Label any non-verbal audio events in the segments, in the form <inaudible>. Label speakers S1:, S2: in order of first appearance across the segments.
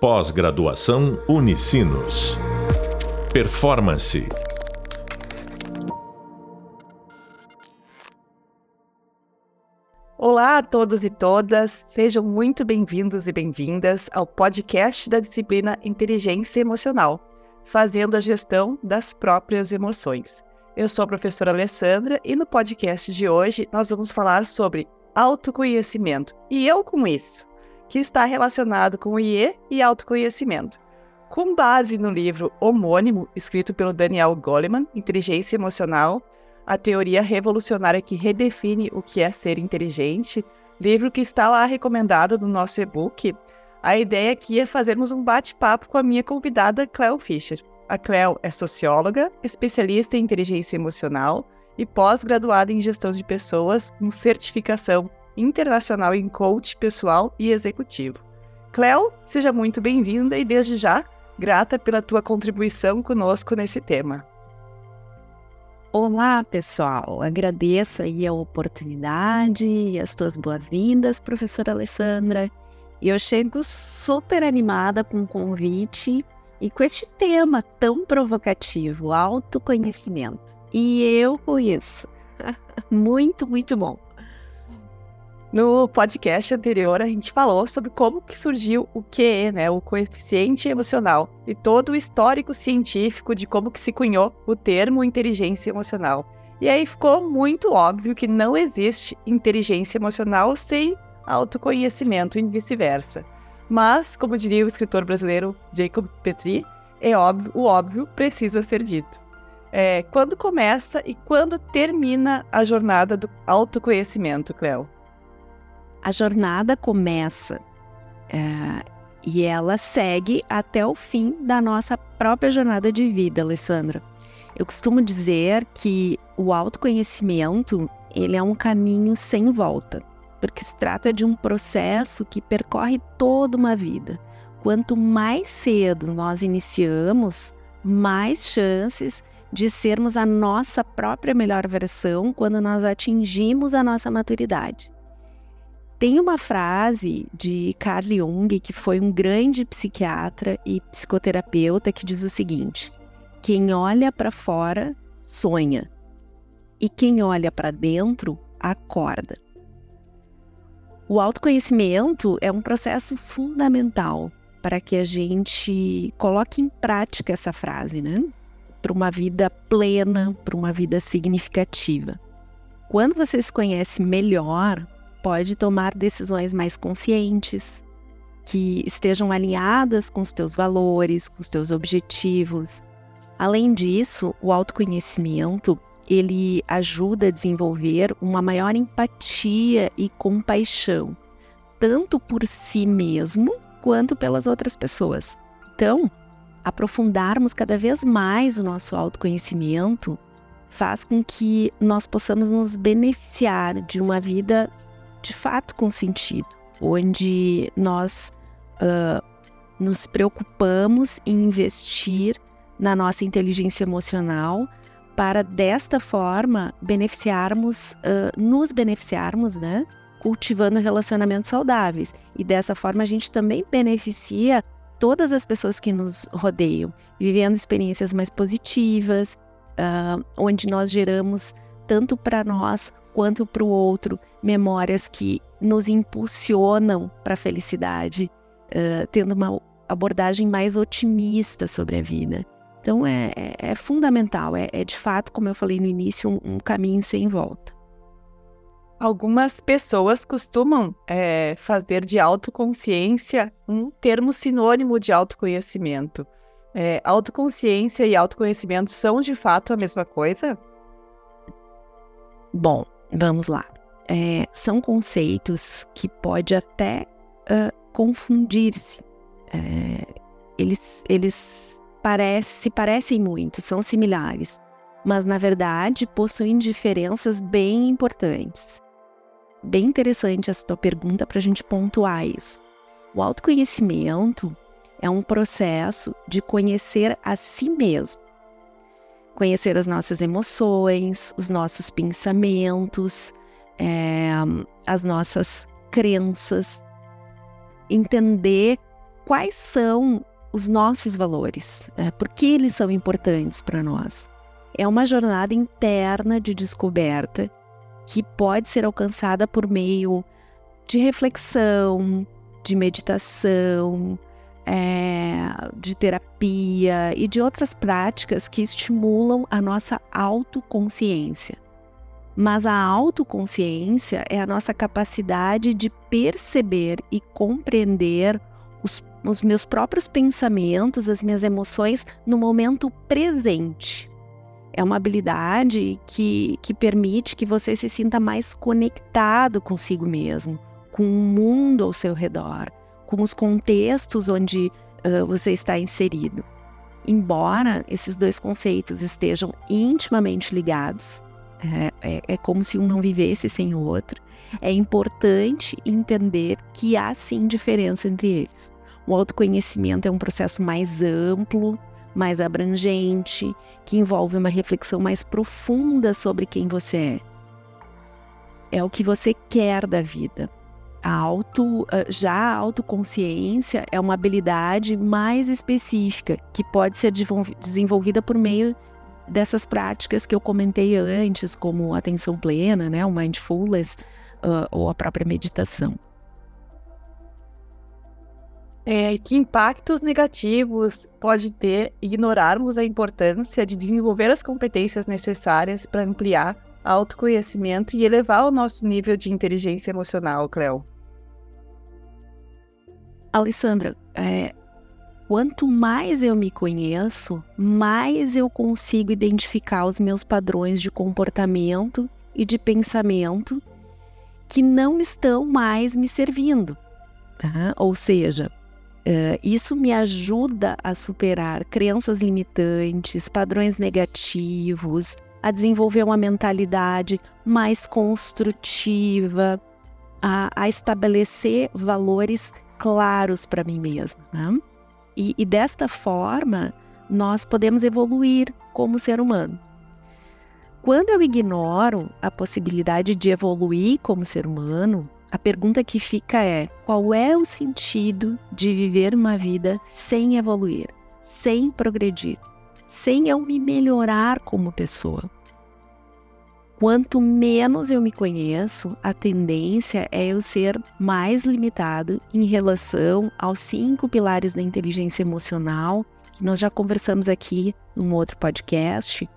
S1: Pós-graduação Unicinos. Performance.
S2: Olá a todos e todas, sejam muito bem-vindos e bem-vindas ao podcast da disciplina Inteligência Emocional, fazendo a gestão das próprias emoções. Eu sou a professora Alessandra e no podcast de hoje nós vamos falar sobre autoconhecimento e eu com isso que está relacionado com o IE e autoconhecimento. Com base no livro homônimo, escrito pelo Daniel Goleman, Inteligência Emocional, a teoria revolucionária que redefine o que é ser inteligente, livro que está lá recomendado no nosso e-book, a ideia aqui é fazermos um bate-papo com a minha convidada Cleo Fischer. A Cleo é socióloga, especialista em inteligência emocional e pós-graduada em gestão de pessoas com certificação internacional em coach pessoal e executivo. Cleo, seja muito bem-vinda e desde já grata pela tua contribuição conosco nesse tema.
S3: Olá, pessoal. Agradeço aí a oportunidade e as tuas boas-vindas, professora Alessandra. E eu chego super animada com o convite e com este tema tão provocativo, autoconhecimento. E eu com isso. <laughs> muito, muito bom.
S2: No podcast anterior, a gente falou sobre como que surgiu o QE, né, o coeficiente emocional, e todo o histórico científico de como que se cunhou o termo inteligência emocional. E aí ficou muito óbvio que não existe inteligência emocional sem autoconhecimento e vice-versa. Mas, como diria o escritor brasileiro Jacob Petri, é óbvio, o óbvio precisa ser dito. É, quando começa e quando termina a jornada do autoconhecimento, Cleo?
S3: A jornada começa é, e ela segue até o fim da nossa própria jornada de vida, Alessandra. Eu costumo dizer que o autoconhecimento ele é um caminho sem volta, porque se trata de um processo que percorre toda uma vida. Quanto mais cedo nós iniciamos, mais chances de sermos a nossa própria melhor versão quando nós atingimos a nossa maturidade. Tem uma frase de Carl Jung, que foi um grande psiquiatra e psicoterapeuta, que diz o seguinte: quem olha para fora sonha, e quem olha para dentro acorda. O autoconhecimento é um processo fundamental para que a gente coloque em prática essa frase, né? Para uma vida plena, para uma vida significativa. Quando você se conhece melhor, pode tomar decisões mais conscientes, que estejam alinhadas com os teus valores, com os teus objetivos. Além disso, o autoconhecimento ele ajuda a desenvolver uma maior empatia e compaixão, tanto por si mesmo quanto pelas outras pessoas. Então, aprofundarmos cada vez mais o nosso autoconhecimento faz com que nós possamos nos beneficiar de uma vida de fato com sentido, onde nós uh, nos preocupamos em investir na nossa inteligência emocional para desta forma beneficiarmos, uh, nos beneficiarmos, né? Cultivando relacionamentos saudáveis. E dessa forma a gente também beneficia todas as pessoas que nos rodeiam, vivendo experiências mais positivas, uh, onde nós geramos tanto para nós quanto para o outro, memórias que nos impulsionam para a felicidade, uh, tendo uma abordagem mais otimista sobre a vida. Então é, é, é fundamental, é, é, de fato, como eu falei no início, um, um caminho sem volta.
S2: Algumas pessoas costumam é, fazer de autoconsciência um termo sinônimo de autoconhecimento. É, autoconsciência e autoconhecimento são de fato a mesma coisa?
S3: Bom, Vamos lá. É, são conceitos que pode até uh, confundir-se. É, eles eles parece, se parecem muito, são similares, mas na verdade possuem diferenças bem importantes. Bem interessante essa tua pergunta para a gente pontuar isso. O autoconhecimento é um processo de conhecer a si mesmo conhecer as nossas emoções, os nossos pensamentos, é, as nossas crenças, entender quais são os nossos valores, é, por que eles são importantes para nós. É uma jornada interna de descoberta que pode ser alcançada por meio de reflexão, de meditação, é, de terapia e de outras práticas que estimulam a nossa autoconsciência. Mas a autoconsciência é a nossa capacidade de perceber e compreender os, os meus próprios pensamentos, as minhas emoções no momento presente. É uma habilidade que, que permite que você se sinta mais conectado consigo mesmo, com o mundo ao seu redor, com os contextos onde uh, você está inserido. Embora esses dois conceitos estejam intimamente ligados, é, é, é como se um não vivesse sem o outro, é importante entender que há sim diferença entre eles. O autoconhecimento é um processo mais amplo, mais abrangente, que envolve uma reflexão mais profunda sobre quem você é. É o que você quer da vida. A auto, já a autoconsciência é uma habilidade mais específica que pode ser desenvolvida por meio dessas práticas que eu comentei antes, como atenção plena, né, o mindfulness uh, ou a própria meditação.
S2: É, que impactos negativos pode ter ignorarmos a importância de desenvolver as competências necessárias para ampliar autoconhecimento e elevar o nosso nível de inteligência emocional, Cleo?
S3: Alessandra, é, quanto mais eu me conheço, mais eu consigo identificar os meus padrões de comportamento e de pensamento que não estão mais me servindo. Tá? Ou seja, Uh, isso me ajuda a superar crenças limitantes, padrões negativos, a desenvolver uma mentalidade mais construtiva, a, a estabelecer valores claros para mim mesma. Né? E, e desta forma, nós podemos evoluir como ser humano. Quando eu ignoro a possibilidade de evoluir como ser humano, a pergunta que fica é: qual é o sentido de viver uma vida sem evoluir, sem progredir, sem eu me melhorar como pessoa? Quanto menos eu me conheço, a tendência é eu ser mais limitado em relação aos cinco pilares da inteligência emocional, que nós já conversamos aqui num outro podcast,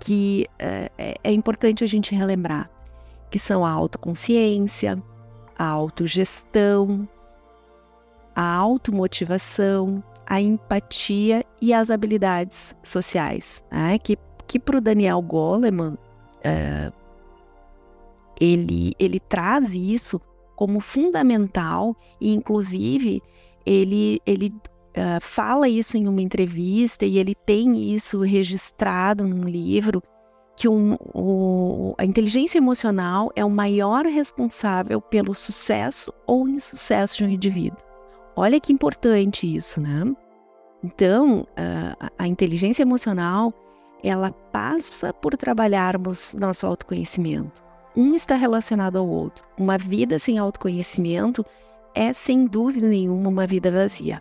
S3: que é, é importante a gente relembrar que são a autoconsciência, a autogestão, a automotivação, a empatia e as habilidades sociais, né? que, que para o Daniel Goleman, uh, ele, ele traz isso como fundamental e, inclusive, ele, ele uh, fala isso em uma entrevista e ele tem isso registrado num livro que um, o, a inteligência emocional é o maior responsável pelo sucesso ou insucesso de um indivíduo. Olha que importante isso, né? Então, a, a inteligência emocional, ela passa por trabalharmos nosso autoconhecimento. Um está relacionado ao outro. Uma vida sem autoconhecimento é, sem dúvida nenhuma, uma vida vazia.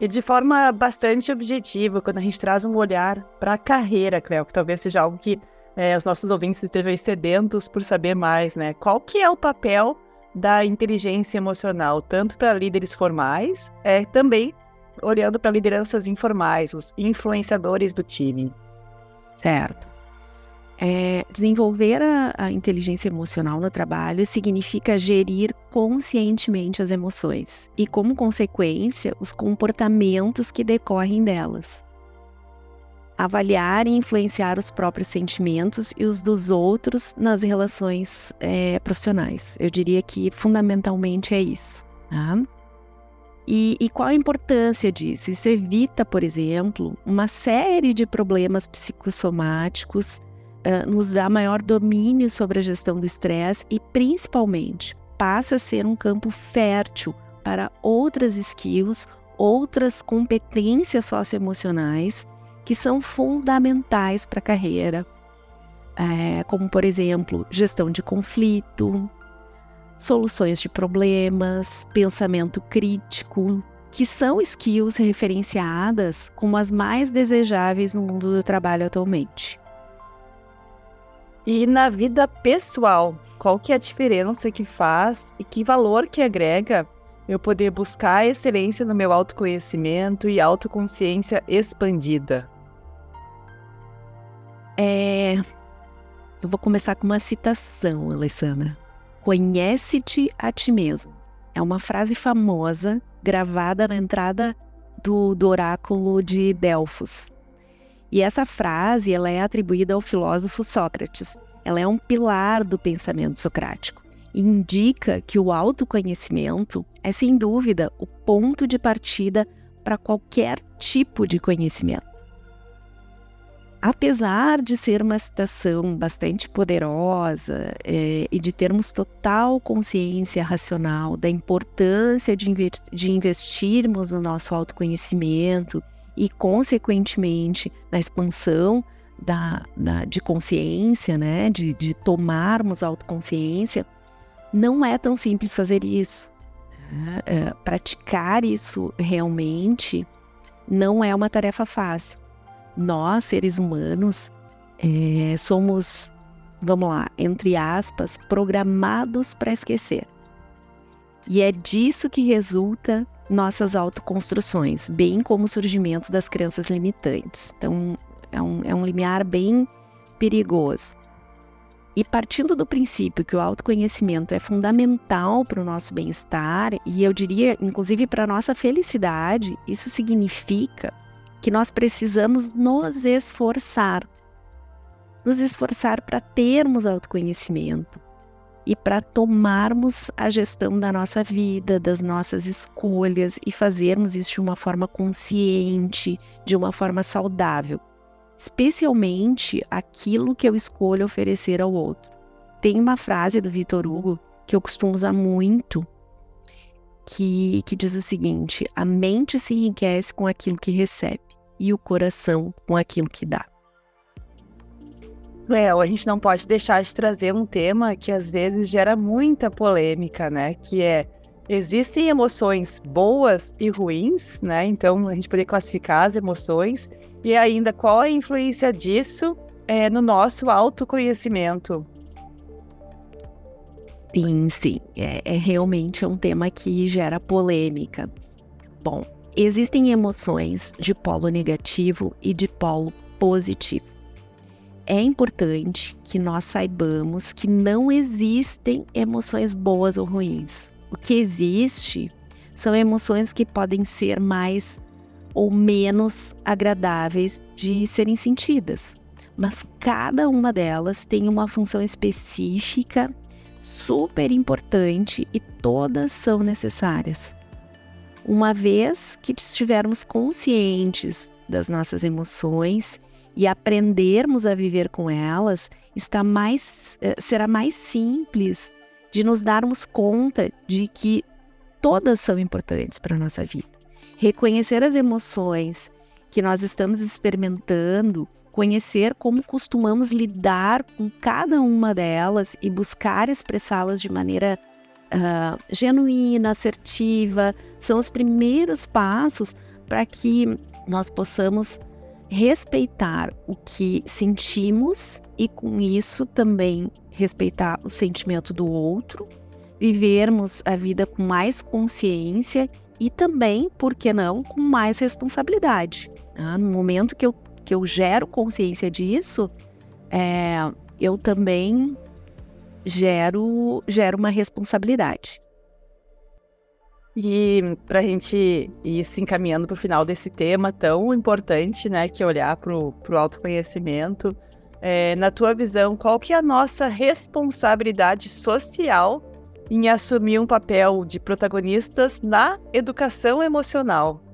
S2: E de forma bastante objetiva, quando a gente traz um olhar para a carreira, Cleo, que talvez seja algo que é, os nossos ouvintes estejam sedentos por saber mais, né? Qual que é o papel da inteligência emocional, tanto para líderes formais, é também olhando para lideranças informais, os influenciadores do time.
S3: Certo. É, desenvolver a, a, inteligência emocional no trabalho significa gerir conscientemente as emoções e, como consequência, os comportamentos que decorrem delas. Avaliar e influenciar os próprios sentimentos e os dos outros nas relações é, profissionais. Eu diria que fundamentalmente é isso. Tá? E, e, qual a importância disso? Isso evita, por exemplo, uma série de problemas psicossomáticos uh, nos dá maior domínio sobre a gestão do estresse e, principalmente, passa a ser um campo fértil para outras skills, outras competências socioemocionais que são fundamentais para a carreira, é, como, por exemplo, gestão de conflito, soluções de problemas, pensamento crítico, que são skills referenciadas como as mais desejáveis no mundo do trabalho atualmente.
S2: E na vida pessoal, qual que é a diferença que faz e que valor que agrega eu poder buscar excelência no meu autoconhecimento e autoconsciência expandida?
S3: É... Eu vou começar com uma citação, Alessandra. Conhece-te a ti mesmo. É uma frase famosa gravada na entrada do, do oráculo de Delfos. E essa frase ela é atribuída ao filósofo Sócrates. Ela é um pilar do pensamento socrático. Indica que o autoconhecimento é, sem dúvida, o ponto de partida para qualquer tipo de conhecimento. Apesar de ser uma citação bastante poderosa é, e de termos total consciência racional da importância de, de investirmos no nosso autoconhecimento e, consequentemente, na expansão da, da, de consciência, né, de, de tomarmos autoconsciência, não é tão simples fazer isso. É, é, praticar isso realmente não é uma tarefa fácil nós, seres humanos, é, somos, vamos lá, entre aspas, programados para esquecer. E é disso que resulta nossas autoconstruções, bem como o surgimento das crenças limitantes. Então, é um, é um limiar bem perigoso. E partindo do princípio que o autoconhecimento é fundamental para o nosso bem-estar, e eu diria, inclusive, para a nossa felicidade, isso significa que nós precisamos nos esforçar. Nos esforçar para termos autoconhecimento e para tomarmos a gestão da nossa vida, das nossas escolhas e fazermos isso de uma forma consciente, de uma forma saudável, especialmente aquilo que eu escolho oferecer ao outro. Tem uma frase do Vitor Hugo que eu costumo usar muito, que, que diz o seguinte: a mente se enriquece com aquilo que recebe e o coração com aquilo que dá.
S2: Léo, a gente não pode deixar de trazer um tema que às vezes gera muita polêmica, né? Que é existem emoções boas e ruins, né? Então a gente poder classificar as emoções e ainda qual a influência disso é, no nosso autoconhecimento.
S3: Sim, sim, é, é realmente um tema que gera polêmica. Bom, Existem emoções de polo negativo e de polo positivo. É importante que nós saibamos que não existem emoções boas ou ruins. O que existe são emoções que podem ser mais ou menos agradáveis de serem sentidas, mas cada uma delas tem uma função específica super importante e todas são necessárias. Uma vez que estivermos conscientes das nossas emoções e aprendermos a viver com elas, está mais, eh, será mais simples de nos darmos conta de que todas são importantes para a nossa vida. Reconhecer as emoções que nós estamos experimentando, conhecer como costumamos lidar com cada uma delas e buscar expressá-las de maneira uh, genuína, assertiva, são os primeiros passos para que nós possamos respeitar o que sentimos e, com isso, também respeitar o sentimento do outro, vivermos a vida com mais consciência e também, por que não, com mais responsabilidade. Né? No momento que eu, que eu gero consciência disso, é, eu também gero, gero uma responsabilidade.
S2: E para a gente ir se encaminhando para o final desse tema tão importante, né, que é olhar para o autoconhecimento, é, na tua visão, qual que é a nossa responsabilidade social em assumir um papel de protagonistas na educação emocional?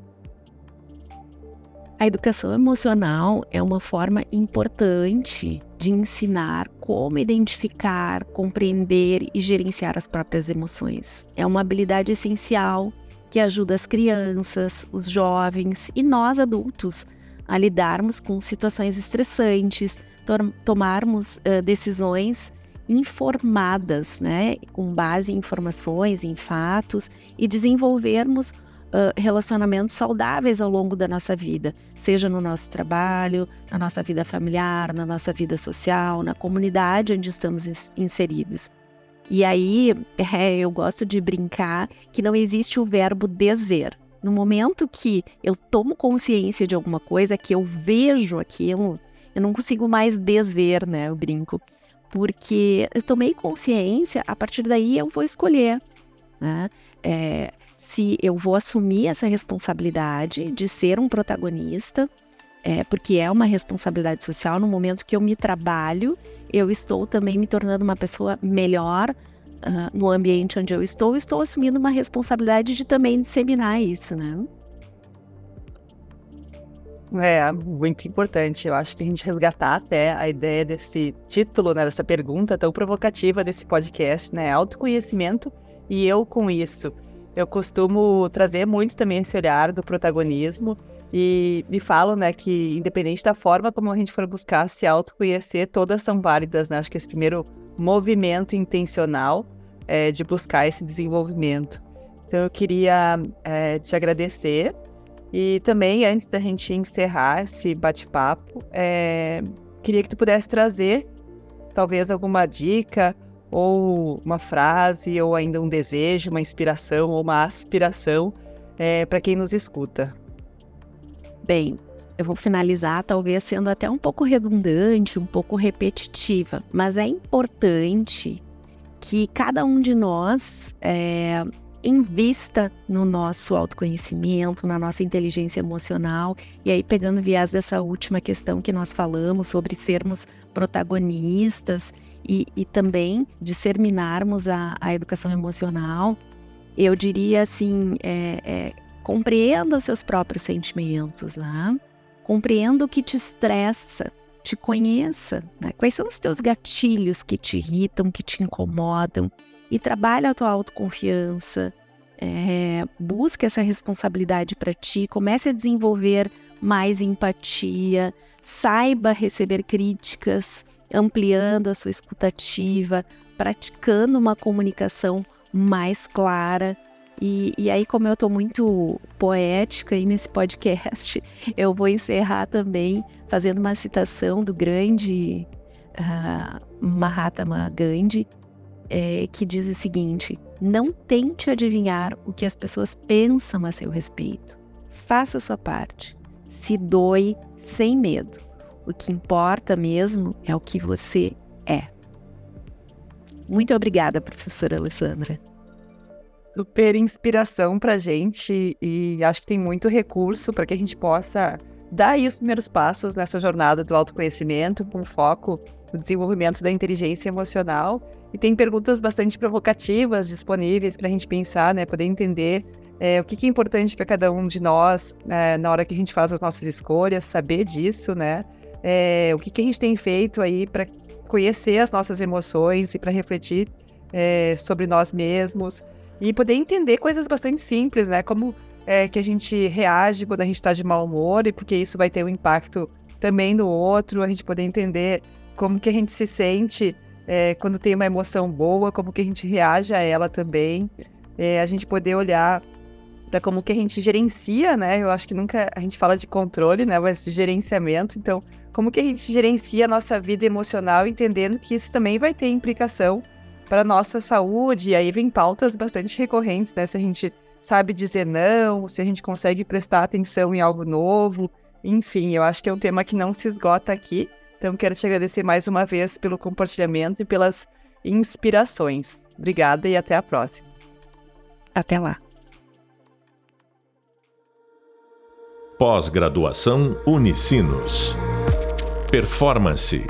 S3: A educação emocional é uma forma importante de ensinar como identificar, compreender e gerenciar as próprias emoções. É uma habilidade essencial que ajuda as crianças, os jovens e nós adultos a lidarmos com situações estressantes, to tomarmos uh, decisões informadas, né, com base em informações, em fatos e desenvolvermos relacionamentos saudáveis ao longo da nossa vida, seja no nosso trabalho, na nossa vida familiar, na nossa vida social, na comunidade onde estamos inseridos. E aí, é, eu gosto de brincar que não existe o verbo desver. No momento que eu tomo consciência de alguma coisa, que eu vejo aquilo, eu não consigo mais desver, né? Eu brinco. Porque eu tomei consciência, a partir daí eu vou escolher. Né? É, se eu vou assumir essa responsabilidade de ser um protagonista, é, porque é uma responsabilidade social. No momento que eu me trabalho, eu estou também me tornando uma pessoa melhor uh, no ambiente onde eu estou. Estou assumindo uma responsabilidade de também disseminar isso, né?
S2: É, muito importante. Eu acho que a gente resgatar até a ideia desse título, né, dessa pergunta tão provocativa desse podcast, né? Autoconhecimento e eu com isso. Eu costumo trazer muito também esse olhar do protagonismo e me falo, né, que independente da forma como a gente for buscar se autoconhecer, todas são válidas, né? Acho que esse primeiro movimento intencional é, de buscar esse desenvolvimento. Então eu queria é, te agradecer e também antes da gente encerrar esse bate-papo, é, queria que tu pudesse trazer talvez alguma dica ou uma frase, ou ainda um desejo, uma inspiração ou uma aspiração é, para quem nos escuta?
S3: Bem, eu vou finalizar talvez sendo até um pouco redundante, um pouco repetitiva, mas é importante que cada um de nós é, invista no nosso autoconhecimento, na nossa inteligência emocional. E aí, pegando viés dessa última questão que nós falamos sobre sermos protagonistas e, e também disseminarmos a, a, educação emocional, eu diria assim: é, é, compreenda os seus próprios sentimentos, né? compreenda o que te estressa, te conheça, né? quais são os teus gatilhos que te irritam, que te incomodam, e trabalha a tua autoconfiança, é, busca essa responsabilidade para ti, comece a desenvolver mais empatia, saiba receber críticas, ampliando a sua escutativa, praticando uma comunicação mais clara. E, e aí, como eu estou muito poética aí nesse podcast, <laughs> eu vou encerrar também fazendo uma citação do grande uh, Mahatma Gandhi, é, que diz o seguinte: não tente adivinhar o que as pessoas pensam a seu respeito. Faça a sua parte. Se doe sem medo. O que importa mesmo é o que você é. Muito obrigada, professora Alessandra.
S2: Super inspiração para gente e acho que tem muito recurso para que a gente possa dar aí os primeiros passos nessa jornada do autoconhecimento com foco no desenvolvimento da inteligência emocional. E tem perguntas bastante provocativas disponíveis para a gente pensar, né, poder entender é, o que, que, é importante para cada um de nós é, na hora que a gente faz as nossas escolhas, saber disso, né? É, o que, que, a gente tem feito aí para conhecer as nossas emoções e para refletir é, sobre nós mesmos e poder entender coisas bastante simples, né? Como é, que a gente reage quando a gente está de mau humor e porque isso vai ter um impacto também no outro, a gente poder entender como que a gente se sente é, quando tem uma emoção boa, como que a gente reage a ela também, a gente poder olhar para como que a gente gerencia, né? Eu acho que nunca a gente fala de controle, né? Mas de gerenciamento. Então, como que a gente gerencia a nossa vida emocional, entendendo que isso também vai ter implicação para nossa saúde. E aí vem pautas bastante recorrentes, né? Se a gente sabe dizer não, se a gente consegue prestar atenção em algo novo. Enfim, eu acho que é um tema que não se esgota aqui. Então, quero te agradecer mais uma vez pelo compartilhamento e pelas inspirações. Obrigada e até a próxima.
S3: Até lá.
S1: Pós-graduação Unicinos. Performance